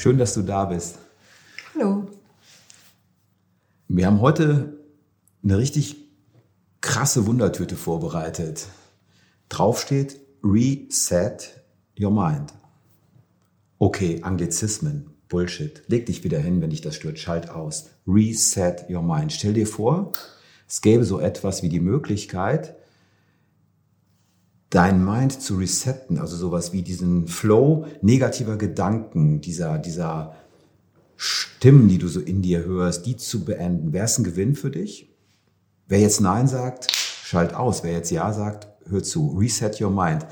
Schön, dass du da bist. Hallo. Wir haben heute eine richtig krasse Wundertüte vorbereitet. Drauf steht Reset Your Mind. Okay, Anglizismen, Bullshit. Leg dich wieder hin, wenn dich das stört. Schalt aus. Reset Your Mind. Stell dir vor, es gäbe so etwas wie die Möglichkeit, dein Mind zu resetten, also sowas wie diesen Flow negativer Gedanken, dieser, dieser Stimmen, die du so in dir hörst, die zu beenden. Wäre es ein Gewinn für dich? Wer jetzt Nein sagt, schalt aus. Wer jetzt Ja sagt, hör zu. Reset your mind.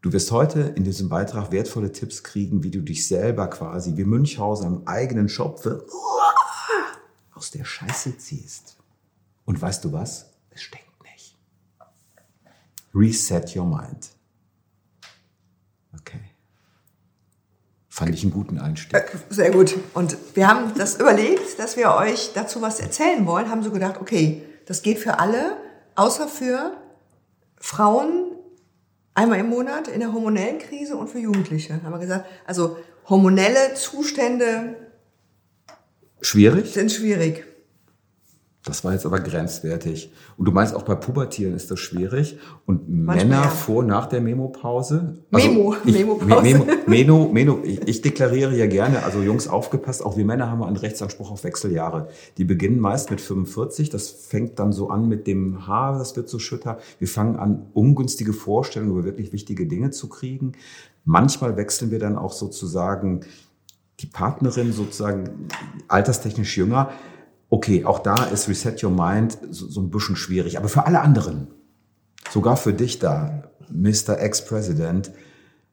Du wirst heute in diesem Beitrag wertvolle Tipps kriegen, wie du dich selber quasi wie Münchhausen am eigenen Schopf aus der Scheiße ziehst. Und weißt du was? Es stinkt. Reset Your Mind. Okay. Fand ich einen guten Einstieg. Äh, sehr gut. Und wir haben das überlegt, dass wir euch dazu was erzählen wollen, haben so gedacht, okay, das geht für alle, außer für Frauen einmal im Monat in der hormonellen Krise und für Jugendliche. Haben wir gesagt, also hormonelle Zustände schwierig? sind schwierig. Das war jetzt aber grenzwertig. Und du meinst, auch bei Pubertieren ist das schwierig. Und Manchmal Männer ja. vor, nach der Memo-Pause? Also Memo, Memo-Pause. Memo, Meno, Meno, ich, ich deklariere ja gerne, also Jungs, aufgepasst, auch wir Männer haben einen Rechtsanspruch auf Wechseljahre. Die beginnen meist mit 45, das fängt dann so an mit dem Haar, das wird so schütter. Wir fangen an, ungünstige Vorstellungen über wirklich wichtige Dinge zu kriegen. Manchmal wechseln wir dann auch sozusagen die Partnerin sozusagen alterstechnisch jünger okay, auch da ist Reset Your Mind so, so ein bisschen schwierig. Aber für alle anderen, sogar für dich da, Mr. Ex-President,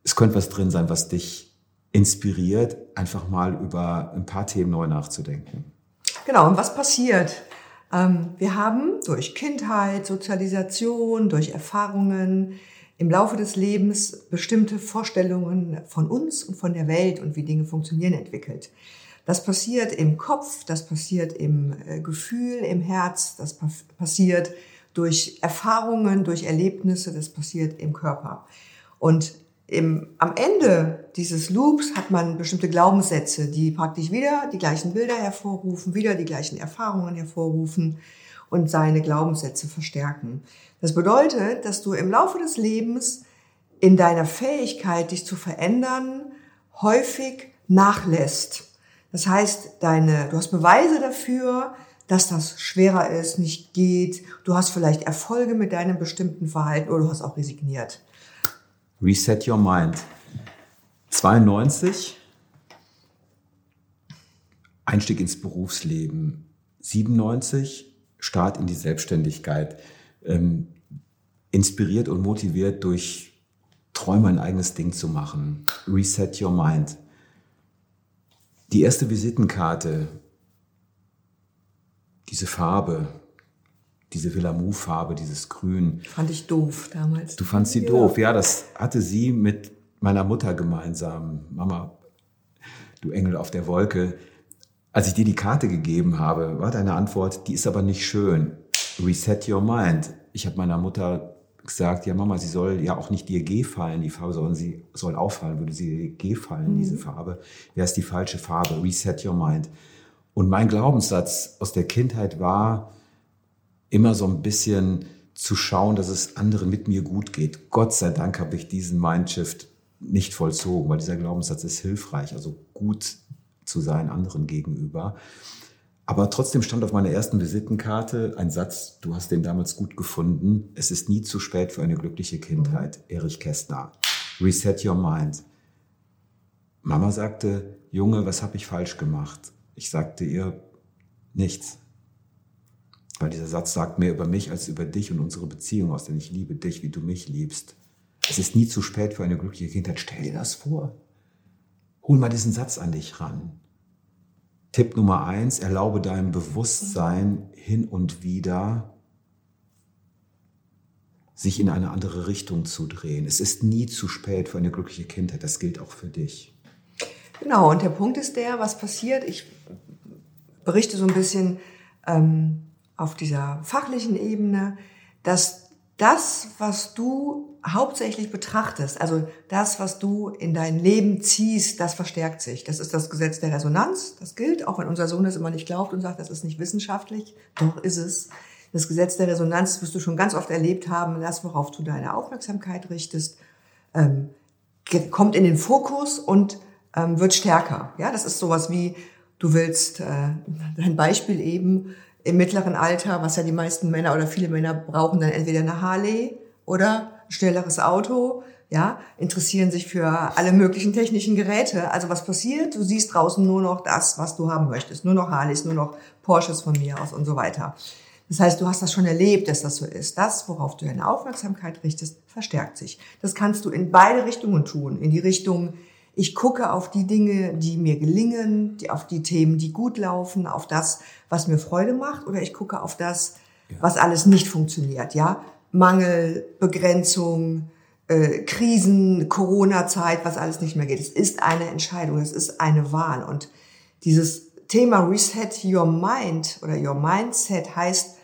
es könnte was drin sein, was dich inspiriert, einfach mal über ein paar Themen neu nachzudenken. Genau, und was passiert? Ähm, wir haben durch Kindheit, Sozialisation, durch Erfahrungen im Laufe des Lebens bestimmte Vorstellungen von uns und von der Welt und wie Dinge funktionieren entwickelt. Das passiert im Kopf, das passiert im äh, Gefühl, im Herz, das passiert durch Erfahrungen, durch Erlebnisse, das passiert im Körper. Und im, am Ende dieses Loops hat man bestimmte Glaubenssätze, die praktisch wieder die gleichen Bilder hervorrufen, wieder die gleichen Erfahrungen hervorrufen und seine Glaubenssätze verstärken. Das bedeutet, dass du im Laufe des Lebens in deiner Fähigkeit, dich zu verändern, häufig nachlässt. Das heißt, deine, du hast Beweise dafür, dass das schwerer ist, nicht geht. Du hast vielleicht Erfolge mit deinem bestimmten Verhalten oder du hast auch resigniert. Reset your mind. 92, Einstieg ins Berufsleben. 97, Start in die Selbstständigkeit. Ähm, inspiriert und motiviert durch Träume ein eigenes Ding zu machen. Reset your mind. Die erste Visitenkarte, diese Farbe, diese Villamou-Farbe, dieses Grün. Fand ich doof damals. Du fandst sie ja. doof, ja, das hatte sie mit meiner Mutter gemeinsam. Mama, du Engel auf der Wolke. Als ich dir die Karte gegeben habe, war deine Antwort, die ist aber nicht schön. Reset your mind. Ich habe meiner Mutter gesagt, ja Mama, sie soll ja auch nicht dir G fallen, die Farbe, sondern sie soll auffallen, würde sie G fallen, mhm. diese Farbe, wäre es die falsche Farbe, reset your mind. Und mein Glaubenssatz aus der Kindheit war immer so ein bisschen zu schauen, dass es anderen mit mir gut geht. Gott sei Dank habe ich diesen Mindshift nicht vollzogen, weil dieser Glaubenssatz ist hilfreich, also gut zu sein anderen gegenüber. Aber trotzdem stand auf meiner ersten Visitenkarte ein Satz, du hast den damals gut gefunden, es ist nie zu spät für eine glückliche Kindheit, mhm. Erich Kästner. Reset your mind. Mama sagte, Junge, was habe ich falsch gemacht? Ich sagte ihr, nichts. Weil dieser Satz sagt mehr über mich als über dich und unsere Beziehung aus, denn ich liebe dich, wie du mich liebst. Es ist nie zu spät für eine glückliche Kindheit. Stell dir das vor. Hol mal diesen Satz an dich ran. Tipp Nummer eins, erlaube deinem Bewusstsein hin und wieder sich in eine andere Richtung zu drehen. Es ist nie zu spät für eine glückliche Kindheit. Das gilt auch für dich. Genau, und der Punkt ist der, was passiert. Ich berichte so ein bisschen ähm, auf dieser fachlichen Ebene, dass das, was du hauptsächlich betrachtest, also das, was du in dein Leben ziehst, das verstärkt sich. Das ist das Gesetz der Resonanz. Das gilt, auch wenn unser Sohn das immer nicht glaubt und sagt, das ist nicht wissenschaftlich. Doch ist es. Das Gesetz der Resonanz wirst du schon ganz oft erlebt haben. Das, worauf du deine Aufmerksamkeit richtest, ähm, kommt in den Fokus und ähm, wird stärker. Ja, das ist sowas wie, du willst, äh, dein Beispiel eben, im mittleren Alter, was ja die meisten Männer oder viele Männer brauchen, dann entweder eine Harley oder schnelleres Auto, ja, interessieren sich für alle möglichen technischen Geräte. Also was passiert? Du siehst draußen nur noch das, was du haben möchtest. Nur noch Harleys, nur noch Porsches von mir aus und so weiter. Das heißt, du hast das schon erlebt, dass das so ist. Das, worauf du deine Aufmerksamkeit richtest, verstärkt sich. Das kannst du in beide Richtungen tun. In die Richtung, ich gucke auf die Dinge, die mir gelingen, die, auf die Themen, die gut laufen, auf das, was mir Freude macht, oder ich gucke auf das, was alles nicht funktioniert. Ja, Mangel, Begrenzung, äh, Krisen, Corona-Zeit, was alles nicht mehr geht. Es ist eine Entscheidung, es ist eine Wahl. Und dieses Thema Reset Your Mind oder Your Mindset heißt,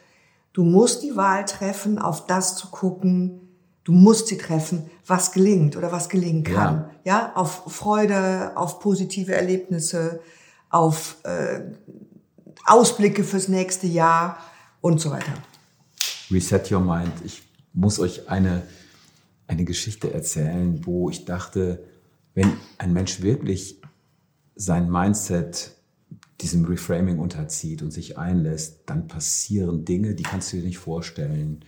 du musst die Wahl treffen, auf das zu gucken, Du musst sie treffen, was gelingt oder was gelingen kann. Ja, ja auf Freude, auf positive Erlebnisse, auf äh, Ausblicke fürs nächste Jahr und so weiter. Reset your mind. Ich muss euch eine, eine Geschichte erzählen, wo ich dachte, wenn ein Mensch wirklich sein Mindset diesem Reframing unterzieht und sich einlässt, dann passieren Dinge, die kannst du dir nicht vorstellen.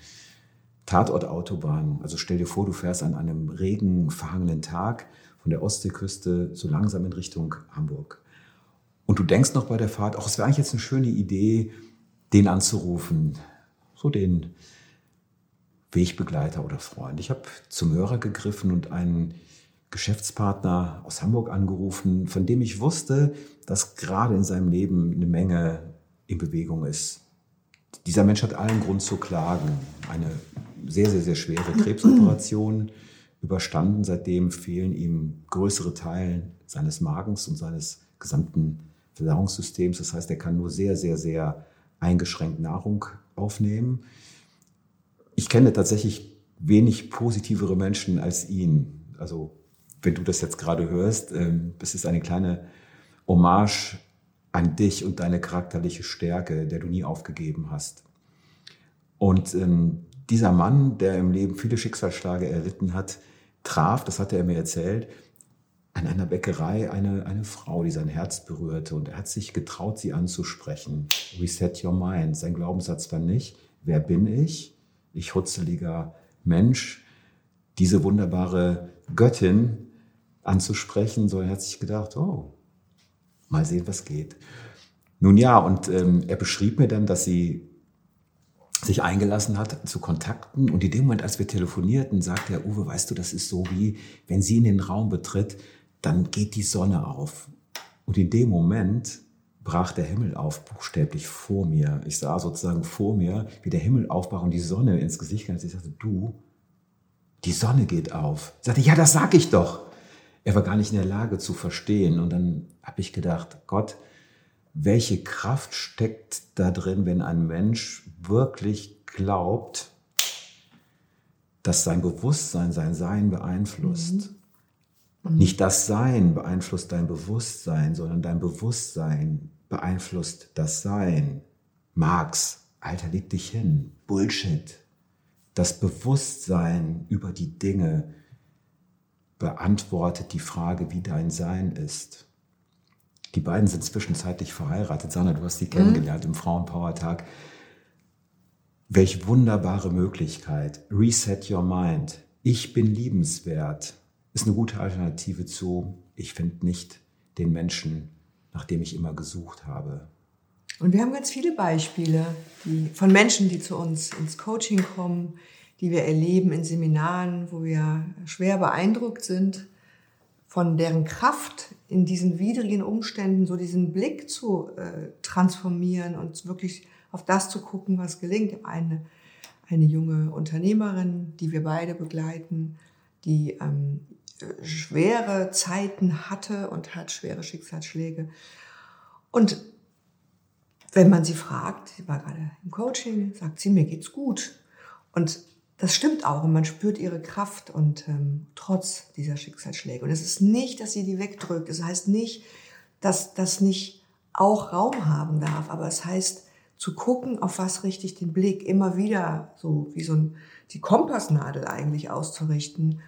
Tatort Autobahn. Also stell dir vor, du fährst an einem regenverhangenen Tag von der Ostseeküste so langsam in Richtung Hamburg. Und du denkst noch bei der Fahrt, ach, es wäre eigentlich jetzt eine schöne Idee, den anzurufen. So den Wegbegleiter oder Freund. Ich habe zum Hörer gegriffen und einen Geschäftspartner aus Hamburg angerufen, von dem ich wusste, dass gerade in seinem Leben eine Menge in Bewegung ist. Dieser Mensch hat allen Grund zu klagen. Eine sehr, sehr, sehr schwere Krebsoperation überstanden. Seitdem fehlen ihm größere Teile seines Magens und seines gesamten Verdauungssystems. Das heißt, er kann nur sehr, sehr, sehr eingeschränkt Nahrung aufnehmen. Ich kenne tatsächlich wenig positivere Menschen als ihn. Also, wenn du das jetzt gerade hörst, ähm, es ist eine kleine Hommage an dich und deine charakterliche Stärke, der du nie aufgegeben hast. Und ähm, dieser Mann, der im Leben viele Schicksalsschläge erlitten hat, traf, das hat er mir erzählt, an einer Bäckerei eine, eine Frau, die sein Herz berührte. Und er hat sich getraut, sie anzusprechen. Reset your mind. Sein Glaubenssatz war nicht, wer bin ich? Ich hutzeliger Mensch, diese wunderbare Göttin anzusprechen, sondern er hat sich gedacht, oh, mal sehen, was geht. Nun ja, und ähm, er beschrieb mir dann, dass sie sich eingelassen hat zu Kontakten. Und in dem Moment, als wir telefonierten, sagte er, Uwe, weißt du, das ist so wie, wenn sie in den Raum betritt, dann geht die Sonne auf. Und in dem Moment brach der Himmel auf, buchstäblich vor mir. Ich sah sozusagen vor mir, wie der Himmel aufbrach und die Sonne ins Gesicht kam. Ich sagte, du, die Sonne geht auf. Ich sagte, ja, das sag ich doch. Er war gar nicht in der Lage zu verstehen. Und dann habe ich gedacht, Gott, welche Kraft steckt da drin, wenn ein Mensch wirklich glaubt, dass sein Bewusstsein sein Sein beeinflusst. Mhm. Mhm. Nicht das Sein beeinflusst dein Bewusstsein, sondern dein Bewusstsein beeinflusst das Sein. Marx, Alter, leg dich hin. Bullshit. Das Bewusstsein über die Dinge beantwortet die Frage, wie dein Sein ist. Die beiden sind zwischenzeitlich verheiratet. Sanna, du hast sie kennengelernt mhm. im Frauenpower-Tag. Welch wunderbare Möglichkeit. Reset your mind. Ich bin liebenswert. Ist eine gute Alternative zu, ich finde nicht den Menschen, nach dem ich immer gesucht habe. Und wir haben ganz viele Beispiele die, von Menschen, die zu uns ins Coaching kommen, die wir erleben in Seminaren, wo wir schwer beeindruckt sind von deren Kraft in diesen widrigen Umständen so diesen Blick zu äh, transformieren und wirklich auf das zu gucken, was gelingt. Eine, eine junge Unternehmerin, die wir beide begleiten, die ähm, schwere Zeiten hatte und hat schwere Schicksalsschläge. Und wenn man sie fragt, sie war gerade im Coaching, sagt sie, mir geht's gut. Und das stimmt auch und man spürt ihre Kraft und ähm, trotz dieser Schicksalsschläge. Und es ist nicht, dass sie die wegdrückt. Es heißt nicht, dass das nicht auch Raum haben darf, aber es heißt zu gucken, auf was richte ich den Blick, immer wieder so wie so ein, die Kompassnadel eigentlich auszurichten,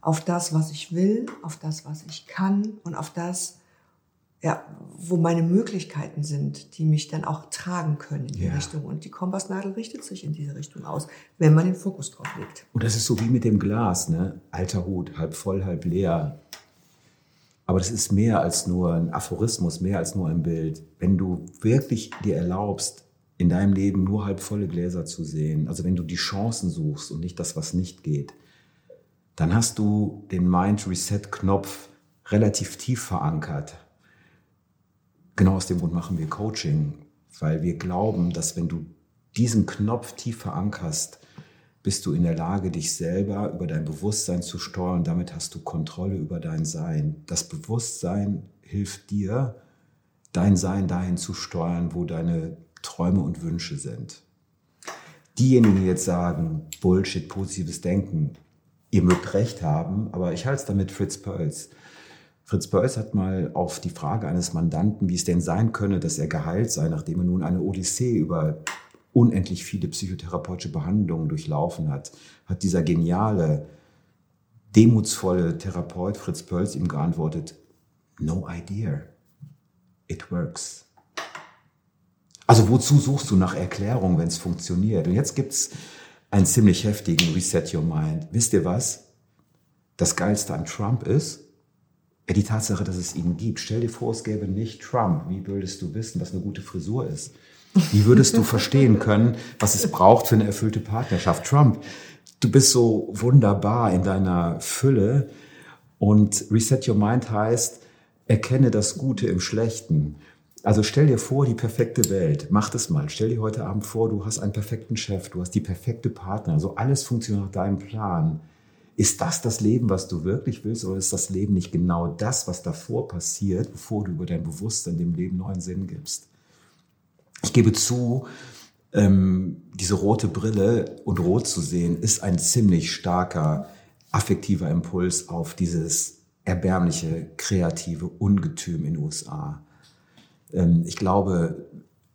auf das, was ich will, auf das, was ich kann und auf das, ja, wo meine Möglichkeiten sind, die mich dann auch tragen können in die ja. Richtung. Und die Kompassnadel richtet sich in diese Richtung aus, wenn man den Fokus drauf legt. Und das ist so wie mit dem Glas, ne? Alter Hut, halb voll, halb leer. Aber das ist mehr als nur ein Aphorismus, mehr als nur ein Bild. Wenn du wirklich dir erlaubst, in deinem Leben nur halb volle Gläser zu sehen, also wenn du die Chancen suchst und nicht das, was nicht geht, dann hast du den Mind Reset Knopf relativ tief verankert Genau aus dem Grund machen wir Coaching, weil wir glauben, dass wenn du diesen Knopf tief verankerst, bist du in der Lage, dich selber über dein Bewusstsein zu steuern. Damit hast du Kontrolle über dein Sein. Das Bewusstsein hilft dir, dein Sein dahin zu steuern, wo deine Träume und Wünsche sind. Diejenigen, die jetzt sagen, Bullshit, positives Denken, ihr mögt recht haben, aber ich halte es damit Fritz Perls. Fritz Beuys hat mal auf die Frage eines Mandanten, wie es denn sein könne, dass er geheilt sei, nachdem er nun eine Odyssee über unendlich viele psychotherapeutische Behandlungen durchlaufen hat, hat dieser geniale, demutsvolle Therapeut Fritz Pölz ihm geantwortet, no idea, it works. Also wozu suchst du nach Erklärung, wenn es funktioniert? Und jetzt gibt es einen ziemlich heftigen Reset Your Mind. Wisst ihr was? Das Geilste an Trump ist, die Tatsache, dass es ihn gibt. Stell dir vor, es gäbe nicht Trump. Wie würdest du wissen, was eine gute Frisur ist? Wie würdest du verstehen können, was es braucht für eine erfüllte Partnerschaft? Trump, du bist so wunderbar in deiner Fülle und Reset Your Mind heißt, erkenne das Gute im Schlechten. Also stell dir vor, die perfekte Welt. Mach das mal. Stell dir heute Abend vor, du hast einen perfekten Chef, du hast die perfekte Partner. Also alles funktioniert nach deinem Plan. Ist das das Leben, was du wirklich willst, oder ist das Leben nicht genau das, was davor passiert, bevor du über dein Bewusstsein dem Leben neuen Sinn gibst? Ich gebe zu, ähm, diese rote Brille und rot zu sehen, ist ein ziemlich starker affektiver Impuls auf dieses erbärmliche, kreative Ungetüm in den USA. Ähm, ich glaube,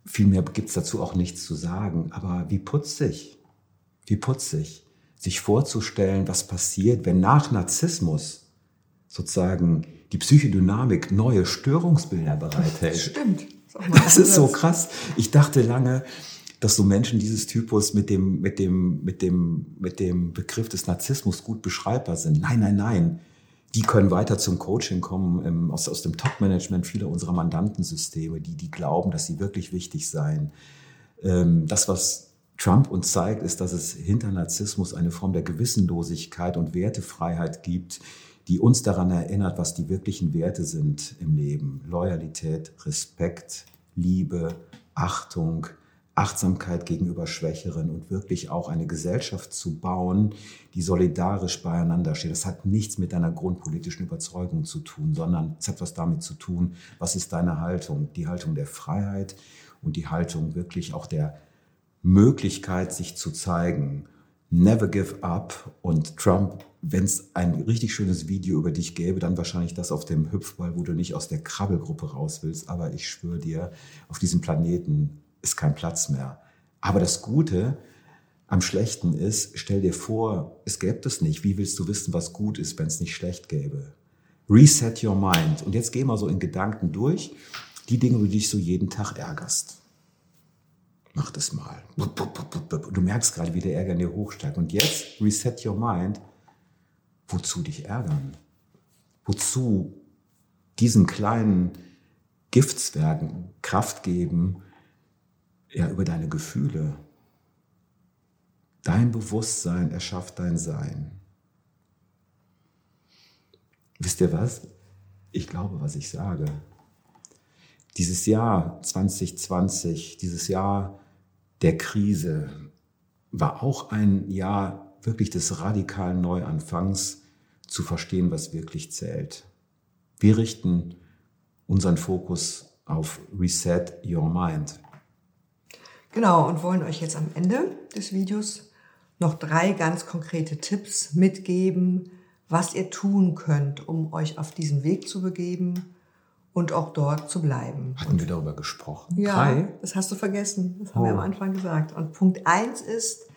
viel mehr gibt es dazu auch nichts zu sagen, aber wie putzig, wie putzig sich vorzustellen, was passiert, wenn nach Narzissmus sozusagen die Psychodynamik neue Störungsbilder bereithält. Stimmt. Das ist so krass. Ich dachte lange, dass so Menschen dieses Typus mit dem, mit dem, mit dem, mit dem Begriff des Narzissmus gut beschreibbar sind. Nein, nein, nein. Die können weiter zum Coaching kommen ähm, aus, aus dem Top-Management vieler unserer Mandantensysteme, die, die glauben, dass sie wirklich wichtig seien. Ähm, das, was Trump uns zeigt, ist, dass es hinter Narzissmus eine Form der Gewissenlosigkeit und Wertefreiheit gibt, die uns daran erinnert, was die wirklichen Werte sind im Leben. Loyalität, Respekt, Liebe, Achtung, Achtsamkeit gegenüber Schwächeren und wirklich auch eine Gesellschaft zu bauen, die solidarisch beieinander steht. Das hat nichts mit deiner grundpolitischen Überzeugung zu tun, sondern es hat was damit zu tun, was ist deine Haltung? Die Haltung der Freiheit und die Haltung wirklich auch der Möglichkeit, sich zu zeigen. Never give up. Und Trump, wenn es ein richtig schönes Video über dich gäbe, dann wahrscheinlich das auf dem Hüpfball, wo du nicht aus der Krabbelgruppe raus willst. Aber ich schwöre dir, auf diesem Planeten ist kein Platz mehr. Aber das Gute am Schlechten ist, stell dir vor, es gäbe das nicht. Wie willst du wissen, was gut ist, wenn es nicht schlecht gäbe? Reset your mind. Und jetzt geh mal so in Gedanken durch, die Dinge, die dich so jeden Tag ärgerst mach das mal. Du merkst gerade, wie der Ärger in dir hochsteigt. Und jetzt reset your mind. Wozu dich ärgern? Wozu diesen kleinen Giftzwergen Kraft geben, ja, über deine Gefühle? Dein Bewusstsein erschafft dein Sein. Wisst ihr was? Ich glaube, was ich sage. Dieses Jahr 2020, dieses Jahr der Krise war auch ein Jahr wirklich des radikalen Neuanfangs zu verstehen, was wirklich zählt. Wir richten unseren Fokus auf Reset Your Mind. Genau, und wollen euch jetzt am Ende des Videos noch drei ganz konkrete Tipps mitgeben, was ihr tun könnt, um euch auf diesen Weg zu begeben und auch dort zu bleiben. Hatten wir darüber gesprochen? Ja, drei? das hast du vergessen. Das haben oh. wir am Anfang gesagt. Und Punkt eins ist,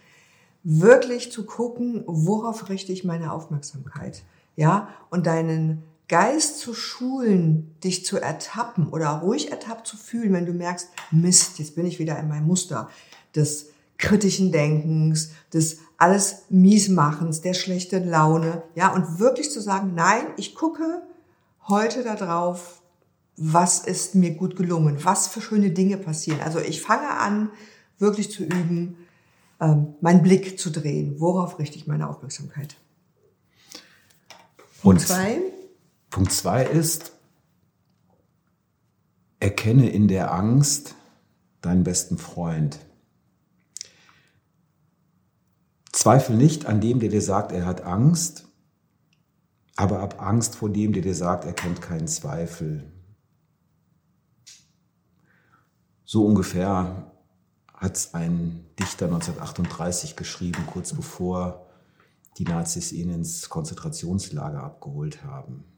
wirklich zu gucken, worauf richte ich meine Aufmerksamkeit. Ja, und deinen Geist zu schulen, dich zu ertappen oder ruhig ertappt zu fühlen, wenn du merkst, Mist, jetzt bin ich wieder in meinem Muster des kritischen Denkens, des alles Miesmachens, der schlechten Laune, ja, und wirklich zu sagen, nein, ich gucke heute darauf, was ist mir gut gelungen, was für schöne Dinge passieren. Also ich fange an, wirklich zu üben, ähm, meinen Blick zu drehen. Worauf richte ich meine Aufmerksamkeit? Und zwei? Punkt zwei ist, erkenne in der Angst deinen besten Freund. Zweifel nicht an dem, der dir sagt, er hat Angst, aber ab Angst vor dem, der dir sagt, er kennt keinen Zweifel. So ungefähr hat es ein Dichter 1938 geschrieben, kurz bevor die Nazis ihn ins Konzentrationslager abgeholt haben.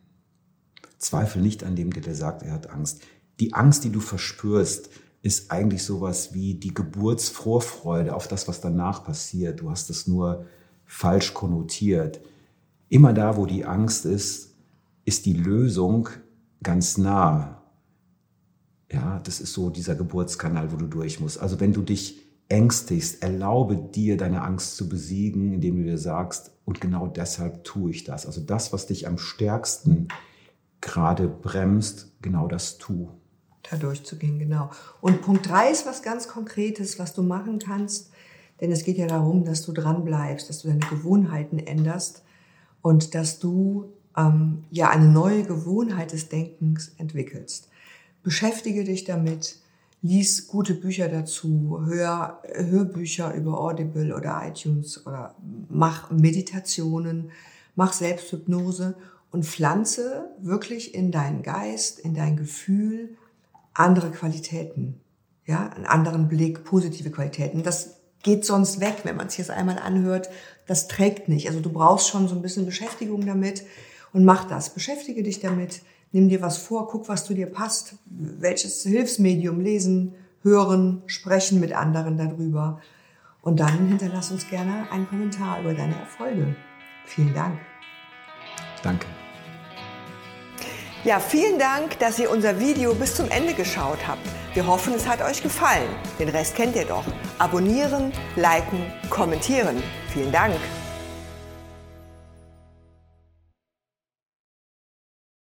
Zweifel nicht an dem, der dir sagt, er hat Angst. Die Angst, die du verspürst, ist eigentlich sowas wie die Geburtsvorfreude auf das, was danach passiert. Du hast es nur falsch konnotiert. Immer da, wo die Angst ist, ist die Lösung ganz nah. Ja, das ist so dieser Geburtskanal, wo du durch musst. Also wenn du dich ängstigst, erlaube dir deine Angst zu besiegen, indem du dir sagst, und genau deshalb tue ich das. Also das, was dich am stärksten gerade bremst, genau das tu. Da durchzugehen, genau. Und Punkt drei ist was ganz Konkretes, was du machen kannst. Denn es geht ja darum, dass du dran bleibst, dass du deine Gewohnheiten änderst und dass du ähm, ja eine neue Gewohnheit des Denkens entwickelst. Beschäftige dich damit, lies gute Bücher dazu, hör Hörbücher über Audible oder iTunes oder mach Meditationen, mach Selbsthypnose und pflanze wirklich in deinen Geist, in dein Gefühl andere Qualitäten, ja, einen anderen Blick, positive Qualitäten. Das geht sonst weg, wenn man es jetzt einmal anhört. Das trägt nicht. Also du brauchst schon so ein bisschen Beschäftigung damit und mach das. Beschäftige dich damit, nimm dir was vor, guck, was zu dir passt, welches Hilfsmedium lesen, hören, sprechen mit anderen darüber. Und dann hinterlass uns gerne einen Kommentar über deine Erfolge. Vielen Dank. Danke. Ja, vielen Dank, dass ihr unser Video bis zum Ende geschaut habt. Wir hoffen, es hat euch gefallen. Den Rest kennt ihr doch. Abonnieren, liken, kommentieren. Vielen Dank.